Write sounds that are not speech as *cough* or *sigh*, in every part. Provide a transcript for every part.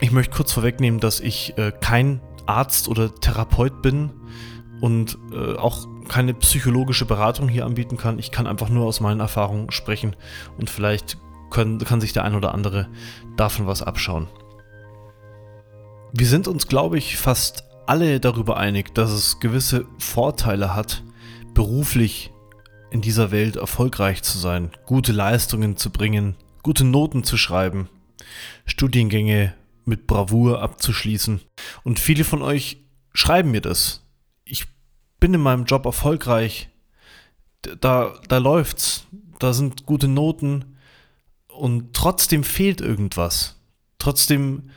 Ich möchte kurz vorwegnehmen, dass ich äh, kein Arzt oder Therapeut bin und äh, auch keine psychologische Beratung hier anbieten kann. Ich kann einfach nur aus meinen Erfahrungen sprechen und vielleicht können, kann sich der ein oder andere davon was abschauen. Wir sind uns, glaube ich, fast alle darüber einig, dass es gewisse Vorteile hat, beruflich in dieser Welt erfolgreich zu sein, gute Leistungen zu bringen, gute Noten zu schreiben, Studiengänge mit Bravour abzuschließen. Und viele von euch schreiben mir das. Ich bin in meinem Job erfolgreich. Da, da läuft's. Da sind gute Noten. Und trotzdem fehlt irgendwas. Trotzdem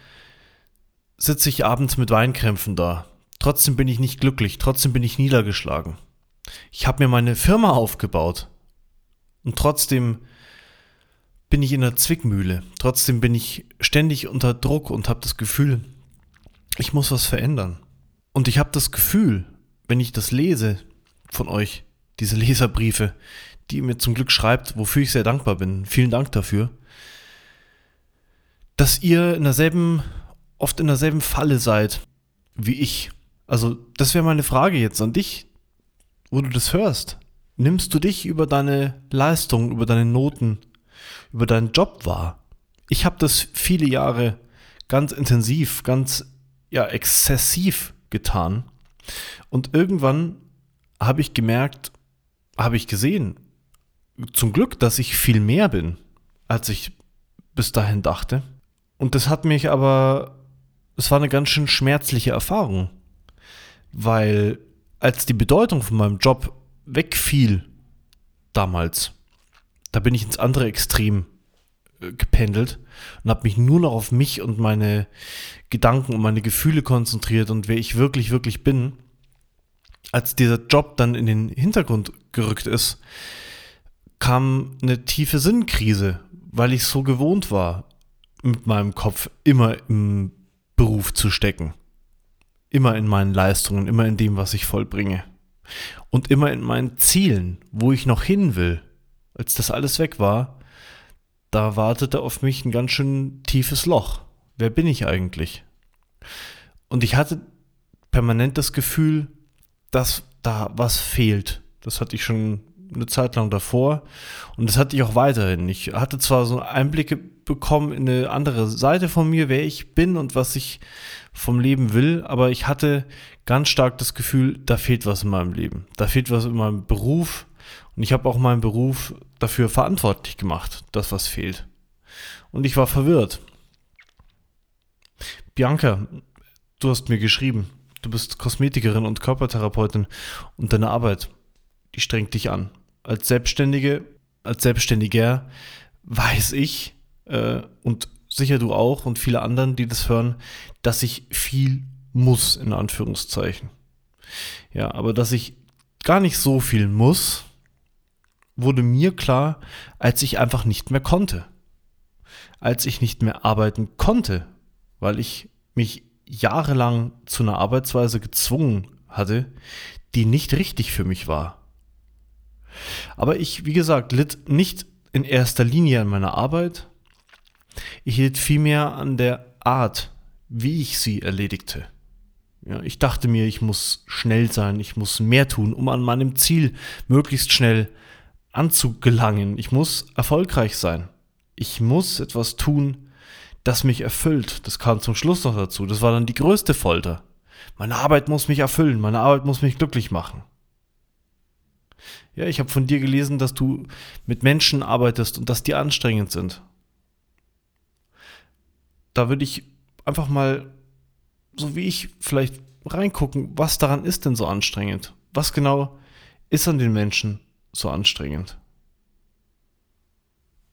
sitze ich abends mit Weinkrämpfen da. Trotzdem bin ich nicht glücklich. Trotzdem bin ich niedergeschlagen. Ich habe mir meine Firma aufgebaut. Und trotzdem bin ich in der Zwickmühle. Trotzdem bin ich ständig unter Druck und habe das Gefühl, ich muss was verändern. Und ich habe das Gefühl, wenn ich das lese von euch, diese Leserbriefe, die ihr mir zum Glück schreibt, wofür ich sehr dankbar bin, vielen Dank dafür, dass ihr in derselben, oft in derselben Falle seid wie ich. Also, das wäre meine Frage jetzt an dich, wo du das hörst. Nimmst du dich über deine Leistung, über deine Noten, über deinen Job wahr? Ich habe das viele Jahre ganz intensiv, ganz ja exzessiv getan und irgendwann habe ich gemerkt, habe ich gesehen, zum Glück, dass ich viel mehr bin, als ich bis dahin dachte. Und das hat mich aber, es war eine ganz schön schmerzliche Erfahrung, weil als die Bedeutung von meinem Job wegfiel damals, da bin ich ins andere Extrem äh, gependelt und habe mich nur noch auf mich und meine Gedanken und meine Gefühle konzentriert und wer ich wirklich, wirklich bin als dieser Job dann in den Hintergrund gerückt ist, kam eine tiefe Sinnkrise, weil ich so gewohnt war, mit meinem Kopf immer im Beruf zu stecken. Immer in meinen Leistungen, immer in dem, was ich vollbringe. Und immer in meinen Zielen, wo ich noch hin will. Als das alles weg war, da wartete auf mich ein ganz schön tiefes Loch. Wer bin ich eigentlich? Und ich hatte permanent das Gefühl, dass da was fehlt. Das hatte ich schon eine Zeit lang davor und das hatte ich auch weiterhin. Ich hatte zwar so Einblicke bekommen in eine andere Seite von mir, wer ich bin und was ich vom Leben will, aber ich hatte ganz stark das Gefühl, da fehlt was in meinem Leben. Da fehlt was in meinem Beruf und ich habe auch meinen Beruf dafür verantwortlich gemacht, dass was fehlt. Und ich war verwirrt. Bianca, du hast mir geschrieben, du bist Kosmetikerin und Körpertherapeutin und deine Arbeit, die strengt dich an. Als Selbstständige, als Selbstständiger weiß ich äh, und sicher du auch und viele anderen, die das hören, dass ich viel muss, in Anführungszeichen. Ja, aber dass ich gar nicht so viel muss, wurde mir klar, als ich einfach nicht mehr konnte. Als ich nicht mehr arbeiten konnte, weil ich mich jahrelang zu einer Arbeitsweise gezwungen hatte, die nicht richtig für mich war. Aber ich, wie gesagt, litt nicht in erster Linie an meiner Arbeit, ich litt vielmehr an der Art, wie ich sie erledigte. Ja, ich dachte mir, ich muss schnell sein, ich muss mehr tun, um an meinem Ziel möglichst schnell anzugelangen. Ich muss erfolgreich sein. Ich muss etwas tun, das mich erfüllt. Das kam zum Schluss noch dazu. Das war dann die größte Folter. Meine Arbeit muss mich erfüllen, meine Arbeit muss mich glücklich machen. Ja, ich habe von dir gelesen, dass du mit Menschen arbeitest und dass die anstrengend sind. Da würde ich einfach mal, so wie ich, vielleicht reingucken, was daran ist denn so anstrengend? Was genau ist an den Menschen so anstrengend?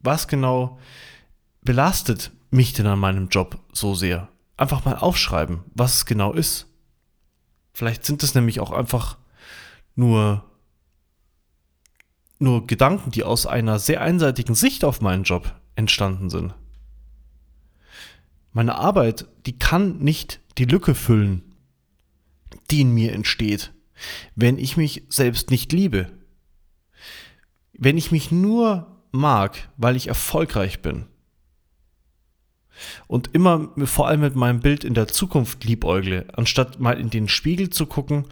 Was genau belastet mich denn an meinem Job so sehr? Einfach mal aufschreiben, was es genau ist. Vielleicht sind es nämlich auch einfach nur, nur Gedanken, die aus einer sehr einseitigen Sicht auf meinen Job entstanden sind. Meine Arbeit, die kann nicht die Lücke füllen, die in mir entsteht, wenn ich mich selbst nicht liebe. Wenn ich mich nur mag, weil ich erfolgreich bin, und immer vor allem mit meinem Bild in der Zukunft liebäugle, anstatt mal in den Spiegel zu gucken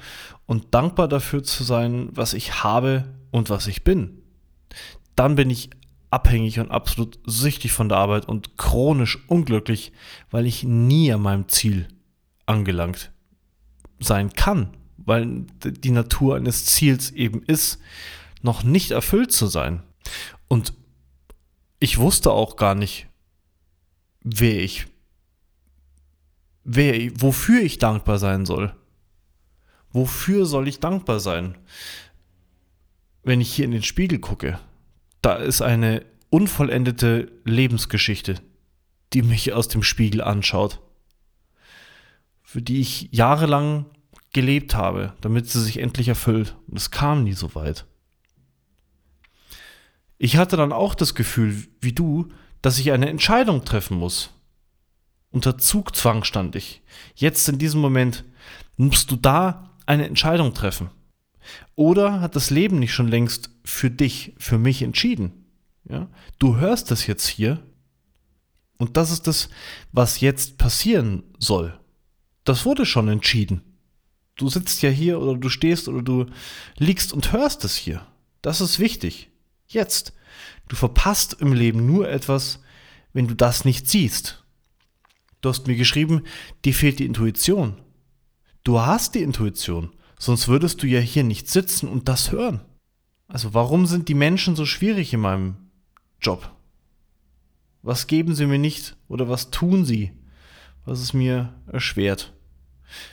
und dankbar dafür zu sein, was ich habe und was ich bin, dann bin ich abhängig und absolut süchtig von der Arbeit und chronisch unglücklich, weil ich nie an meinem Ziel angelangt sein kann, weil die Natur eines Ziels eben ist, noch nicht erfüllt zu sein. Und ich wusste auch gar nicht, wer ich, wer, wofür ich dankbar sein soll. Wofür soll ich dankbar sein, wenn ich hier in den Spiegel gucke? Da ist eine unvollendete Lebensgeschichte, die mich aus dem Spiegel anschaut, für die ich jahrelang gelebt habe, damit sie sich endlich erfüllt. Und es kam nie so weit. Ich hatte dann auch das Gefühl, wie du, dass ich eine Entscheidung treffen muss. Unter Zugzwang stand ich. Jetzt in diesem Moment musst du da eine Entscheidung treffen. Oder hat das Leben nicht schon längst für dich, für mich entschieden? Ja? Du hörst das jetzt hier und das ist das, was jetzt passieren soll. Das wurde schon entschieden. Du sitzt ja hier oder du stehst oder du liegst und hörst es hier. Das ist wichtig. Jetzt. Du verpasst im Leben nur etwas, wenn du das nicht siehst. Du hast mir geschrieben, dir fehlt die Intuition. Du hast die Intuition, sonst würdest du ja hier nicht sitzen und das hören. Also warum sind die Menschen so schwierig in meinem Job? Was geben sie mir nicht oder was tun sie, was es mir erschwert?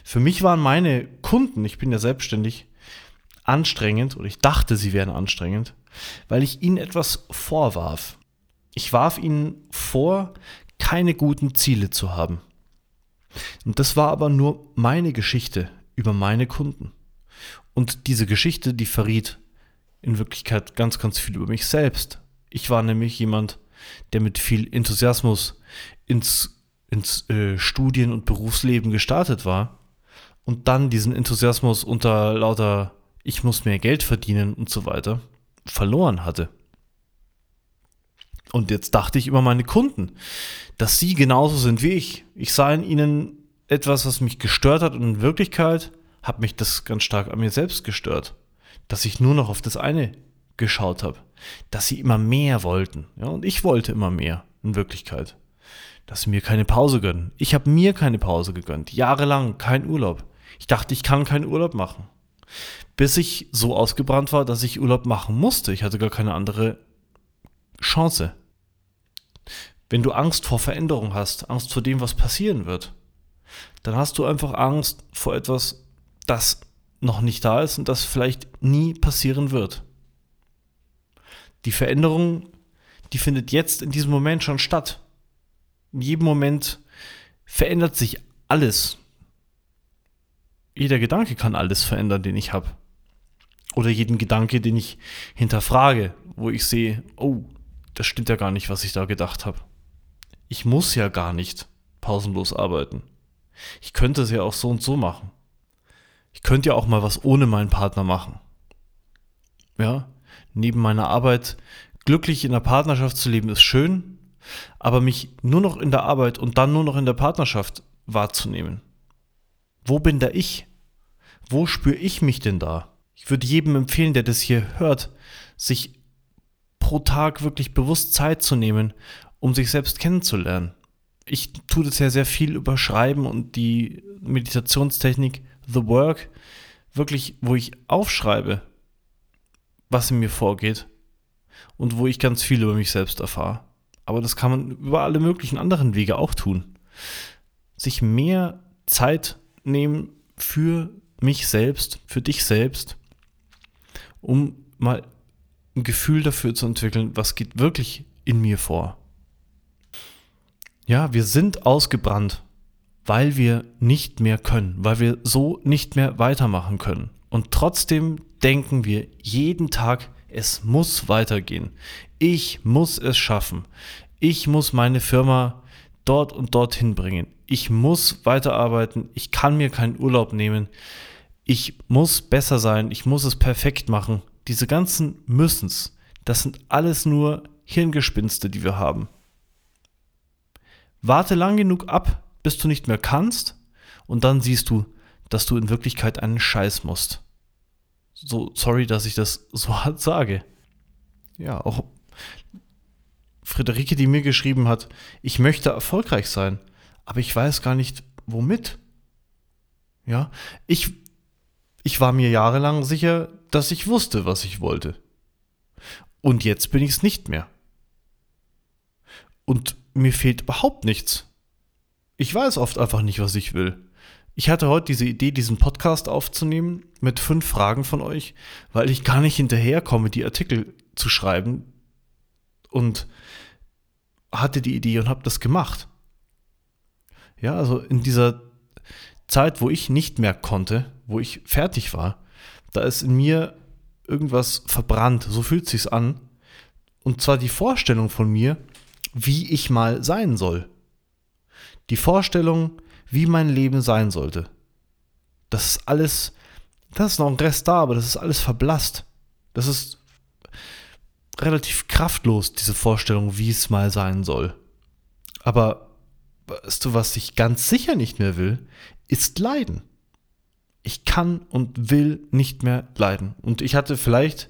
Für mich waren meine Kunden, ich bin ja selbstständig, anstrengend oder ich dachte, sie wären anstrengend, weil ich ihnen etwas vorwarf. Ich warf ihnen vor, keine guten Ziele zu haben. Und das war aber nur meine Geschichte über meine Kunden. Und diese Geschichte, die verriet in Wirklichkeit ganz, ganz viel über mich selbst. Ich war nämlich jemand, der mit viel Enthusiasmus ins, ins äh, Studien- und Berufsleben gestartet war und dann diesen Enthusiasmus unter lauter ich muss mehr Geld verdienen und so weiter verloren hatte. Und jetzt dachte ich über meine Kunden, dass sie genauso sind wie ich. Ich sah in ihnen etwas, was mich gestört hat und in Wirklichkeit hat mich das ganz stark an mir selbst gestört, dass ich nur noch auf das eine geschaut habe, dass sie immer mehr wollten. Ja, und ich wollte immer mehr in Wirklichkeit. Dass sie mir keine Pause gönnen. Ich habe mir keine Pause gegönnt. Jahrelang kein Urlaub. Ich dachte, ich kann keinen Urlaub machen bis ich so ausgebrannt war, dass ich Urlaub machen musste. Ich hatte gar keine andere Chance. Wenn du Angst vor Veränderung hast, Angst vor dem, was passieren wird, dann hast du einfach Angst vor etwas, das noch nicht da ist und das vielleicht nie passieren wird. Die Veränderung, die findet jetzt in diesem Moment schon statt. In jedem Moment verändert sich alles. Jeder Gedanke kann alles verändern, den ich habe. Oder jeden Gedanke, den ich hinterfrage, wo ich sehe, oh, das stimmt ja gar nicht, was ich da gedacht habe. Ich muss ja gar nicht pausenlos arbeiten. Ich könnte es ja auch so und so machen. Ich könnte ja auch mal was ohne meinen Partner machen. Ja, neben meiner Arbeit glücklich in der Partnerschaft zu leben ist schön, aber mich nur noch in der Arbeit und dann nur noch in der Partnerschaft wahrzunehmen. Wo bin da ich? Wo spüre ich mich denn da? Ich würde jedem empfehlen, der das hier hört, sich pro Tag wirklich bewusst Zeit zu nehmen, um sich selbst kennenzulernen. Ich tue das ja sehr viel über Schreiben und die Meditationstechnik The Work, wirklich, wo ich aufschreibe, was in mir vorgeht und wo ich ganz viel über mich selbst erfahre. Aber das kann man über alle möglichen anderen Wege auch tun. Sich mehr Zeit nehmen für mich selbst, für dich selbst um mal ein Gefühl dafür zu entwickeln, was geht wirklich in mir vor. Ja, wir sind ausgebrannt, weil wir nicht mehr können, weil wir so nicht mehr weitermachen können. Und trotzdem denken wir jeden Tag, es muss weitergehen. Ich muss es schaffen. Ich muss meine Firma dort und dorthin bringen. Ich muss weiterarbeiten. Ich kann mir keinen Urlaub nehmen ich muss besser sein, ich muss es perfekt machen. Diese ganzen Müssens, das sind alles nur Hirngespinste, die wir haben. Warte lang genug ab, bis du nicht mehr kannst und dann siehst du, dass du in Wirklichkeit einen Scheiß musst. So, sorry, dass ich das so *laughs* hart sage. Ja, auch Friederike, die mir geschrieben hat, ich möchte erfolgreich sein, aber ich weiß gar nicht, womit. Ja, ich, ich war mir jahrelang sicher, dass ich wusste, was ich wollte. Und jetzt bin ich es nicht mehr. Und mir fehlt überhaupt nichts. Ich weiß oft einfach nicht, was ich will. Ich hatte heute diese Idee, diesen Podcast aufzunehmen mit fünf Fragen von euch, weil ich gar nicht hinterherkomme, die Artikel zu schreiben. Und hatte die Idee und habe das gemacht. Ja, also in dieser Zeit, wo ich nicht mehr konnte, wo ich fertig war, da ist in mir irgendwas verbrannt, so fühlt sich's an. Und zwar die Vorstellung von mir, wie ich mal sein soll. Die Vorstellung, wie mein Leben sein sollte. Das ist alles, das ist noch ein Rest da, aber das ist alles verblasst. Das ist relativ kraftlos, diese Vorstellung, wie es mal sein soll. Aber weißt du, was ich ganz sicher nicht mehr will, ist Leiden. Ich kann und will nicht mehr leiden. Und ich hatte vielleicht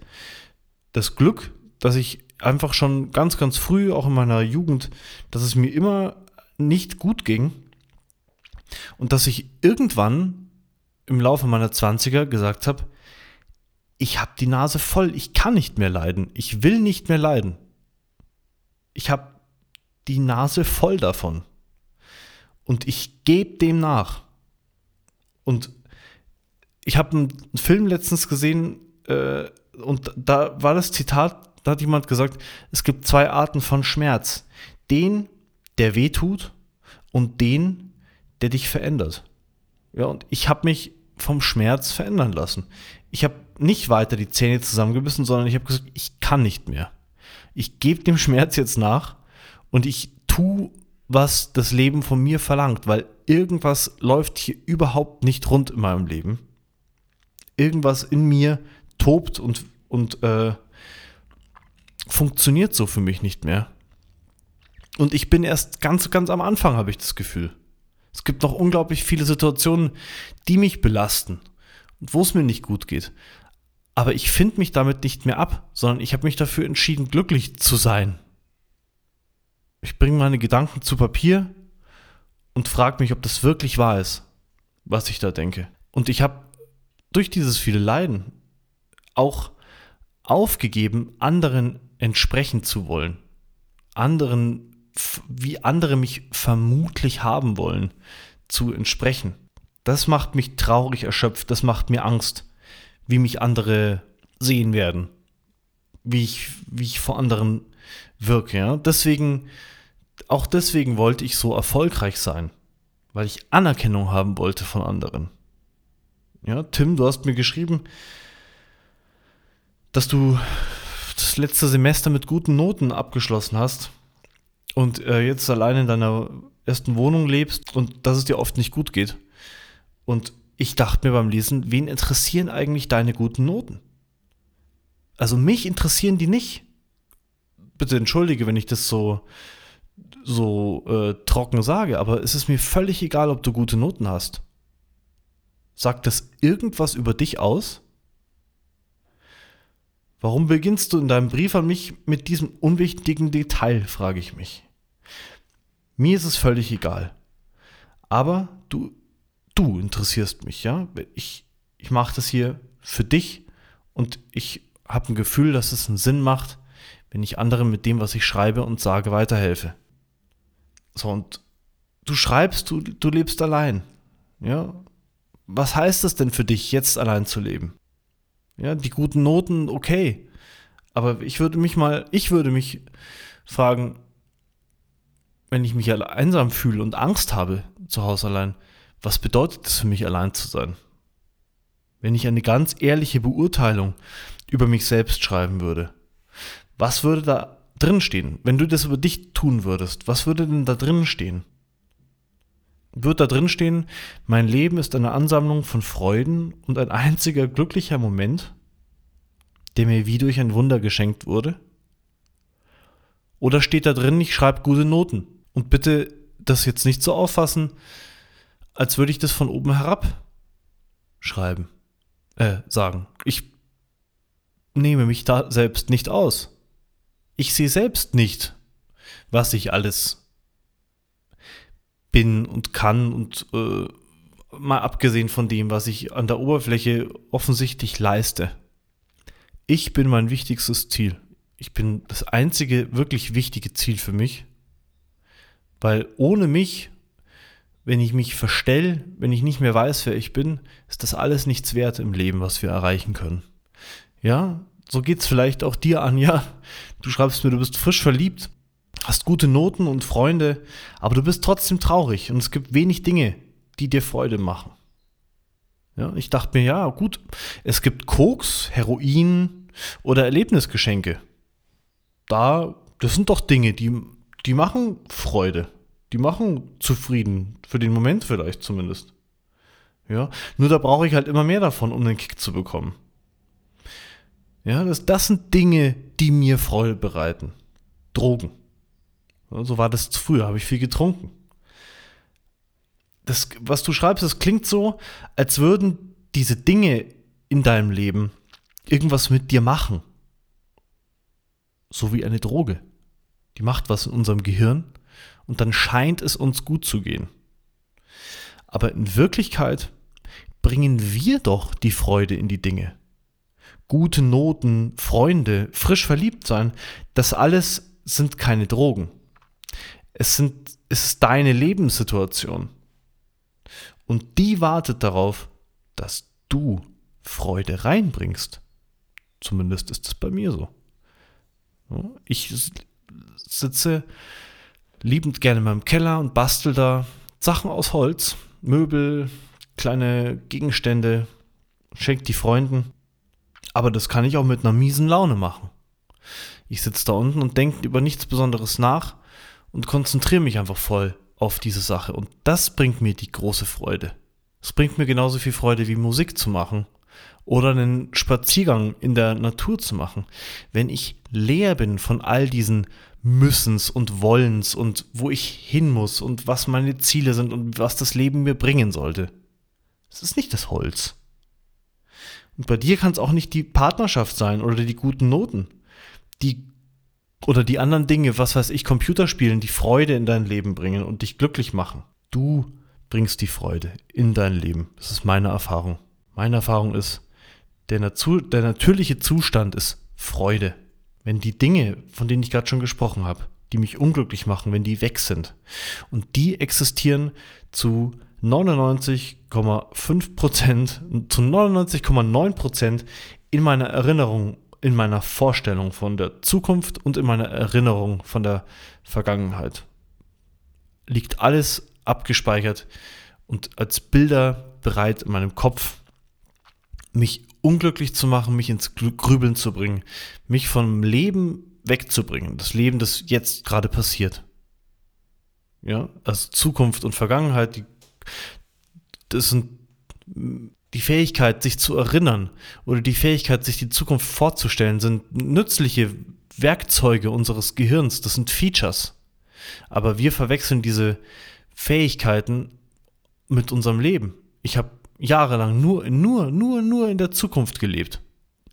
das Glück, dass ich einfach schon ganz, ganz früh, auch in meiner Jugend, dass es mir immer nicht gut ging und dass ich irgendwann im Laufe meiner 20er gesagt habe, ich habe die Nase voll, ich kann nicht mehr leiden, ich will nicht mehr leiden. Ich habe die Nase voll davon. Und ich gebe dem nach. Und ich habe einen Film letztens gesehen äh, und da war das Zitat, da hat jemand gesagt, es gibt zwei Arten von Schmerz. Den, der weh tut und den, der dich verändert. Ja, und ich habe mich vom Schmerz verändern lassen. Ich habe nicht weiter die Zähne zusammengebissen, sondern ich habe gesagt, ich kann nicht mehr. Ich gebe dem Schmerz jetzt nach und ich tue, was das Leben von mir verlangt, weil irgendwas läuft hier überhaupt nicht rund in meinem Leben. Irgendwas in mir tobt und, und äh, funktioniert so für mich nicht mehr. Und ich bin erst ganz, ganz am Anfang, habe ich das Gefühl. Es gibt noch unglaublich viele Situationen, die mich belasten und wo es mir nicht gut geht. Aber ich finde mich damit nicht mehr ab, sondern ich habe mich dafür entschieden, glücklich zu sein. Ich bringe meine Gedanken zu Papier und frage mich, ob das wirklich wahr ist, was ich da denke. Und ich habe durch dieses viele Leiden auch aufgegeben, anderen entsprechen zu wollen. Anderen, wie andere mich vermutlich haben wollen, zu entsprechen. Das macht mich traurig erschöpft, das macht mir Angst wie mich andere sehen werden, wie ich, wie ich vor anderen wirke. Ja? Deswegen, auch deswegen wollte ich so erfolgreich sein, weil ich Anerkennung haben wollte von anderen. Ja, Tim, du hast mir geschrieben, dass du das letzte Semester mit guten Noten abgeschlossen hast und äh, jetzt allein in deiner ersten Wohnung lebst und dass es dir oft nicht gut geht. Und ich dachte mir beim Lesen, wen interessieren eigentlich deine guten Noten? Also mich interessieren die nicht. Bitte entschuldige, wenn ich das so, so äh, trocken sage, aber es ist mir völlig egal, ob du gute Noten hast. Sagt das irgendwas über dich aus? Warum beginnst du in deinem Brief an mich mit diesem unwichtigen Detail, frage ich mich. Mir ist es völlig egal. Aber du du interessierst mich, ja. Ich, ich mache das hier für dich und ich habe ein Gefühl, dass es einen Sinn macht, wenn ich anderen mit dem, was ich schreibe und sage, weiterhelfe. So, und du schreibst, du, du lebst allein. Ja. Was heißt das denn für dich, jetzt allein zu leben? Ja, die guten Noten, okay. Aber ich würde mich mal, ich würde mich fragen, wenn ich mich einsam fühle und Angst habe zu Hause allein, was bedeutet es für mich, allein zu sein? Wenn ich eine ganz ehrliche Beurteilung über mich selbst schreiben würde, was würde da drin stehen? Wenn du das über dich tun würdest, was würde denn da drin stehen? Wird da drin stehen, mein Leben ist eine Ansammlung von Freuden und ein einziger glücklicher Moment, der mir wie durch ein Wunder geschenkt wurde? Oder steht da drin, ich schreibe gute Noten und bitte das jetzt nicht so auffassen, als würde ich das von oben herab schreiben, äh, sagen. Ich nehme mich da selbst nicht aus. Ich sehe selbst nicht, was ich alles bin und kann und äh, mal abgesehen von dem, was ich an der Oberfläche offensichtlich leiste. Ich bin mein wichtigstes Ziel. Ich bin das einzige wirklich wichtige Ziel für mich, weil ohne mich, wenn ich mich verstell, wenn ich nicht mehr weiß, wer ich bin, ist das alles nichts wert im Leben, was wir erreichen können. Ja, so geht's vielleicht auch dir an. Ja, du schreibst mir, du bist frisch verliebt, hast gute Noten und Freunde, aber du bist trotzdem traurig und es gibt wenig Dinge, die dir Freude machen. Ja, ich dachte mir, ja, gut, es gibt Koks, Heroin oder Erlebnisgeschenke. Da, das sind doch Dinge, die, die machen Freude. Die machen zufrieden. Für den Moment vielleicht zumindest. Ja, nur da brauche ich halt immer mehr davon, um den Kick zu bekommen. Ja, das, das sind Dinge, die mir Freude bereiten. Drogen. Ja, so war das früher, habe ich viel getrunken das, was du schreibst, das klingt so, als würden diese Dinge in deinem Leben irgendwas mit dir machen. So wie eine Droge. Die macht was in unserem Gehirn und dann scheint es uns gut zu gehen. Aber in Wirklichkeit bringen wir doch die Freude in die Dinge. Gute Noten, Freunde, frisch verliebt sein, das alles sind keine Drogen. Es, sind, es ist deine Lebenssituation. Und die wartet darauf, dass du Freude reinbringst. Zumindest ist es bei mir so. Ich sitze liebend gerne in meinem Keller und bastel da Sachen aus Holz, Möbel, kleine Gegenstände, schenke die Freunden. Aber das kann ich auch mit einer miesen Laune machen. Ich sitze da unten und denke über nichts Besonderes nach und konzentriere mich einfach voll auf diese Sache. Und das bringt mir die große Freude. Es bringt mir genauso viel Freude wie Musik zu machen oder einen Spaziergang in der Natur zu machen. Wenn ich leer bin von all diesen Müssens und Wollens und wo ich hin muss und was meine Ziele sind und was das Leben mir bringen sollte. Es ist nicht das Holz. Und bei dir kann es auch nicht die Partnerschaft sein oder die guten Noten. Die oder die anderen Dinge, was weiß ich, Computerspielen, die Freude in dein Leben bringen und dich glücklich machen. Du bringst die Freude in dein Leben. Das ist meine Erfahrung. Meine Erfahrung ist, der, der natürliche Zustand ist Freude. Wenn die Dinge, von denen ich gerade schon gesprochen habe, die mich unglücklich machen, wenn die weg sind. Und die existieren zu 99,5 Prozent, zu 99,9 Prozent in meiner Erinnerung in meiner Vorstellung von der Zukunft und in meiner Erinnerung von der Vergangenheit. Liegt alles abgespeichert und als Bilder bereit in meinem Kopf, mich unglücklich zu machen, mich ins Grübeln zu bringen, mich vom Leben wegzubringen, das Leben, das jetzt gerade passiert. Ja, also Zukunft und Vergangenheit, die, das sind die Fähigkeit, sich zu erinnern oder die Fähigkeit, sich die Zukunft vorzustellen, sind nützliche Werkzeuge unseres Gehirns, das sind Features. Aber wir verwechseln diese Fähigkeiten mit unserem Leben. Ich habe jahrelang nur, nur, nur, nur in der Zukunft gelebt.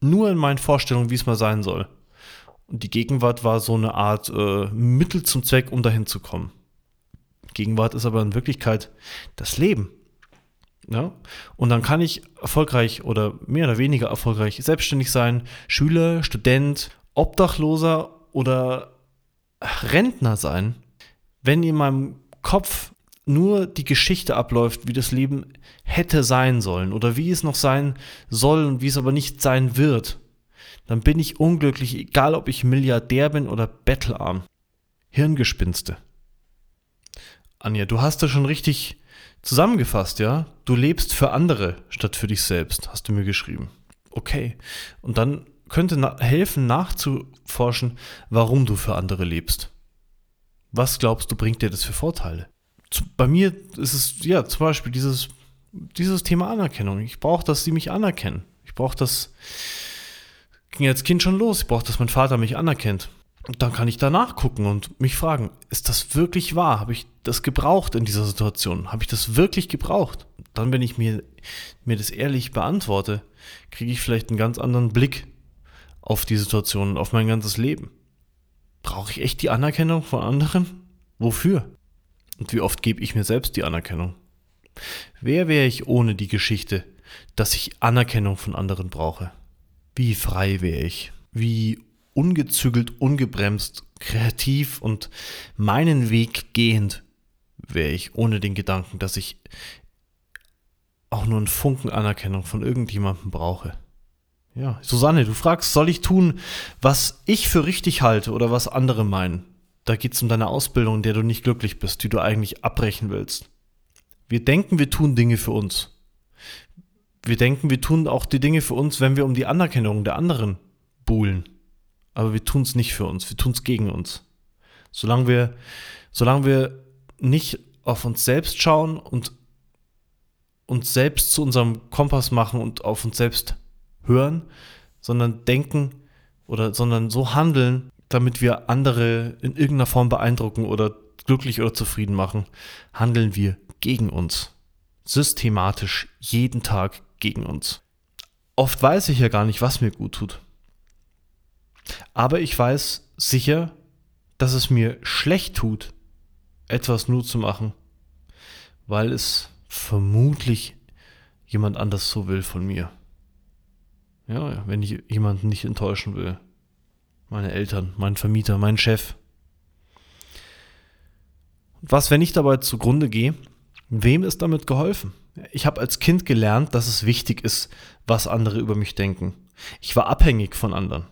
Nur in meinen Vorstellungen, wie es mal sein soll. Und die Gegenwart war so eine Art äh, Mittel zum Zweck, um dahin zu kommen. Gegenwart ist aber in Wirklichkeit das Leben. Ja? Und dann kann ich erfolgreich oder mehr oder weniger erfolgreich selbstständig sein, Schüler, Student, Obdachloser oder Rentner sein, wenn in meinem Kopf nur die Geschichte abläuft, wie das Leben hätte sein sollen oder wie es noch sein soll und wie es aber nicht sein wird, dann bin ich unglücklich, egal ob ich Milliardär bin oder bettelarm. Hirngespinste. Anja, du hast da schon richtig Zusammengefasst, ja, du lebst für andere statt für dich selbst, hast du mir geschrieben. Okay. Und dann könnte na helfen, nachzuforschen, warum du für andere lebst. Was glaubst du, bringt dir das für Vorteile? Bei mir ist es, ja, zum Beispiel dieses, dieses Thema Anerkennung. Ich brauche, dass sie mich anerkennen. Ich brauche das, ging als Kind schon los. Ich brauche, dass mein Vater mich anerkennt. dann kann ich danach gucken und mich fragen, ist das wirklich wahr? Habe ich das gebraucht in dieser Situation? Habe ich das wirklich gebraucht? Dann, wenn ich mir, mir das ehrlich beantworte, kriege ich vielleicht einen ganz anderen Blick auf die Situation und auf mein ganzes Leben. Brauche ich echt die Anerkennung von anderen? Wofür? Und wie oft gebe ich mir selbst die Anerkennung? Wer wäre ich ohne die Geschichte, dass ich Anerkennung von anderen brauche? Wie frei wäre ich? Wie ungezügelt, ungebremst, kreativ und meinen Weg gehend wäre ich ohne den Gedanken, dass ich auch nur einen Funken Anerkennung von irgendjemandem brauche. Ja, Susanne, du fragst, soll ich tun, was ich für richtig halte oder was andere meinen? Da geht es um deine Ausbildung, in der du nicht glücklich bist, die du eigentlich abbrechen willst. Wir denken, wir tun Dinge für uns. Wir denken, wir tun auch die Dinge für uns, wenn wir um die Anerkennung der anderen buhlen. Aber wir tun es nicht für uns, wir tun es gegen uns. Solange wir, solange wir nicht auf uns selbst schauen und uns selbst zu unserem Kompass machen und auf uns selbst hören, sondern denken oder sondern so handeln, damit wir andere in irgendeiner Form beeindrucken oder glücklich oder zufrieden machen, handeln wir gegen uns. Systematisch jeden Tag gegen uns. Oft weiß ich ja gar nicht, was mir gut tut. Aber ich weiß sicher, dass es mir schlecht tut, etwas nur zu machen, weil es vermutlich jemand anders so will von mir. Ja, wenn ich jemanden nicht enttäuschen will. Meine Eltern, mein Vermieter, mein Chef. Was, wenn ich dabei zugrunde gehe? Wem ist damit geholfen? Ich habe als Kind gelernt, dass es wichtig ist, was andere über mich denken. Ich war abhängig von anderen.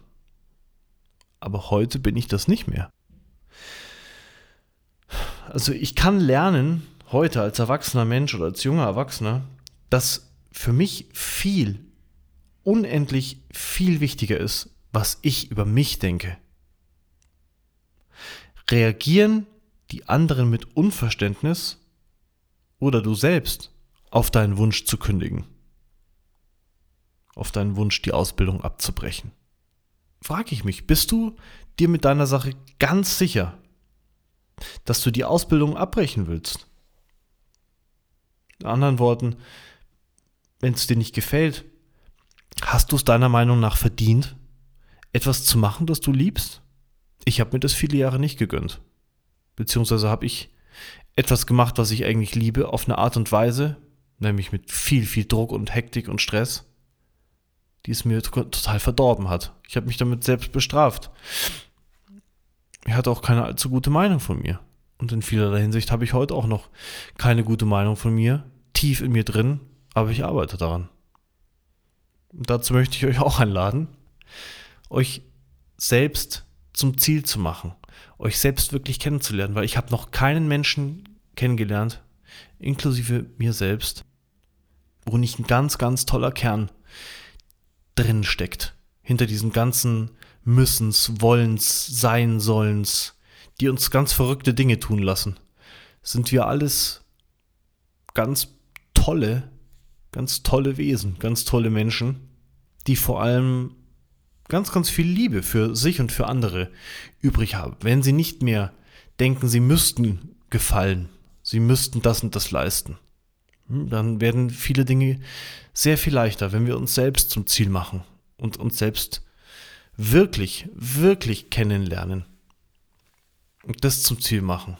Aber heute bin ich das nicht mehr. Also ich kann lernen, heute als erwachsener Mensch oder als junger Erwachsener, dass für mich viel, unendlich viel wichtiger ist, was ich über mich denke. Reagieren die anderen mit Unverständnis oder du selbst auf deinen Wunsch zu kündigen? Auf deinen Wunsch, die Ausbildung abzubrechen? Frage ich mich, bist du dir mit deiner Sache ganz sicher, dass du die Ausbildung abbrechen willst? In anderen Worten, wenn es dir nicht gefällt, hast du es deiner Meinung nach verdient, etwas zu machen, das du liebst? Ich habe mir das viele Jahre nicht gegönnt. Beziehungsweise habe ich etwas gemacht, was ich eigentlich liebe, auf eine Art und Weise, nämlich mit viel, viel Druck und Hektik und Stress, die es mir total verdorben hat. Ich habe mich damit selbst bestraft. Er hatte auch keine allzu gute Meinung von mir. Und in vielerlei Hinsicht habe ich heute auch noch keine gute Meinung von mir, tief in mir drin, aber ich arbeite daran. Und dazu möchte ich euch auch einladen, euch selbst zum Ziel zu machen, euch selbst wirklich kennenzulernen, weil ich habe noch keinen Menschen kennengelernt, inklusive mir selbst, wo nicht ein ganz, ganz toller Kern drin steckt. Hinter diesen ganzen Müssens, Wollens, Sein Sollens, die uns ganz verrückte Dinge tun lassen, sind wir alles ganz tolle, ganz tolle Wesen, ganz tolle Menschen, die vor allem ganz, ganz viel Liebe für sich und für andere übrig haben. Wenn sie nicht mehr denken, sie müssten gefallen, sie müssten das und das leisten, hm, dann werden viele Dinge sehr viel leichter, wenn wir uns selbst zum Ziel machen und uns selbst wirklich, wirklich kennenlernen und das zum Ziel machen.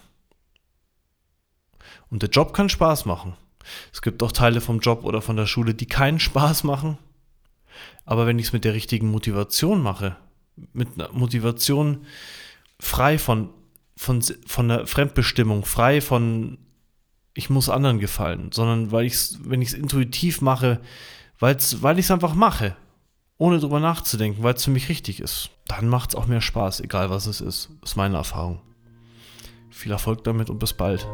Und der Job kann Spaß machen. Es gibt auch Teile vom Job oder von der Schule, die keinen Spaß machen. Aber wenn ich es mit der richtigen Motivation mache, mit einer Motivation frei von, von, von der Fremdbestimmung, frei von ich muss anderen gefallen, sondern weil ich es, wenn ich es intuitiv mache, weil's, weil ich es einfach mache, ohne drüber nachzudenken, weil es für mich richtig ist, dann macht es auch mehr Spaß, egal was es ist. ist meine Erfahrung. Viel Erfolg damit und bis bald.